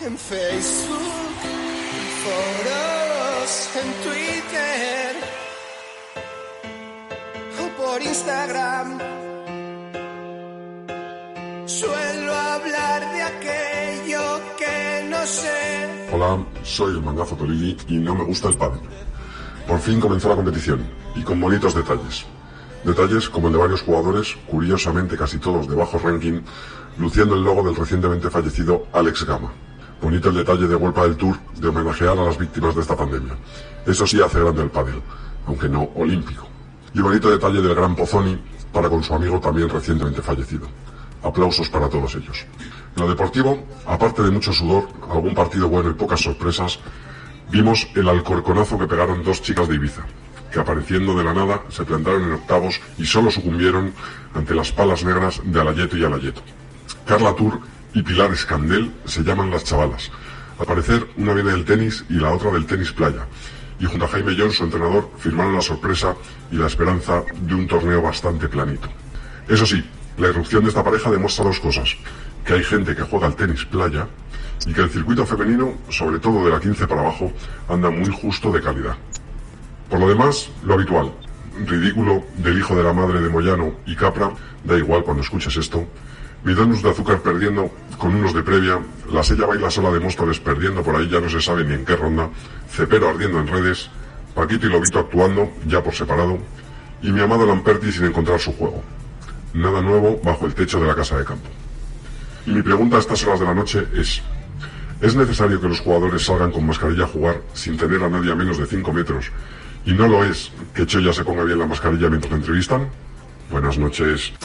en Facebook, en foros, en Twitter o por Instagram. Suelo hablar de aquello que no sé. Hola, soy el mangazo Tolili y no me gusta el pádel. Por fin comenzó la competición y con bonitos detalles. Detalles como el de varios jugadores, curiosamente casi todos de bajo ranking, luciendo el logo del recientemente fallecido Alex Gama. Bonito el detalle de Vuelta del Tour de homenajear a las víctimas de esta pandemia. Eso sí hace grande el pádel, aunque no olímpico. Y bonito detalle del gran Pozzoni para con su amigo también recientemente fallecido. Aplausos para todos ellos. En lo deportivo, aparte de mucho sudor, algún partido bueno y pocas sorpresas, vimos el alcorconazo que pegaron dos chicas de Ibiza, que apareciendo de la nada se plantaron en octavos y solo sucumbieron ante las palas negras de Alayeto y Alayeto. Carla Tour y Pilar Escandel se llaman las chavalas. Al parecer, una viene del tenis y la otra del tenis playa. Y junto a Jaime John, su entrenador, firmaron la sorpresa y la esperanza de un torneo bastante planito. Eso sí, la irrupción de esta pareja demuestra dos cosas. Que hay gente que juega al tenis playa y que el circuito femenino, sobre todo de la 15 para abajo, anda muy justo de calidad. Por lo demás, lo habitual. Ridículo del hijo de la madre de Moyano y Capra, da igual cuando escuches esto. Bidonus de azúcar perdiendo con unos de previa, la sella baila sola de Móstoles perdiendo por ahí ya no se sabe ni en qué ronda, Cepero ardiendo en redes, Paquito y Lobito actuando, ya por separado, y mi amado Lamperti sin encontrar su juego. Nada nuevo bajo el techo de la casa de campo. Y mi pregunta a estas horas de la noche es, ¿es necesario que los jugadores salgan con mascarilla a jugar sin tener a nadie a menos de 5 metros? ¿Y no lo es que Choya se ponga bien la mascarilla mientras entrevistan? Buenas noches.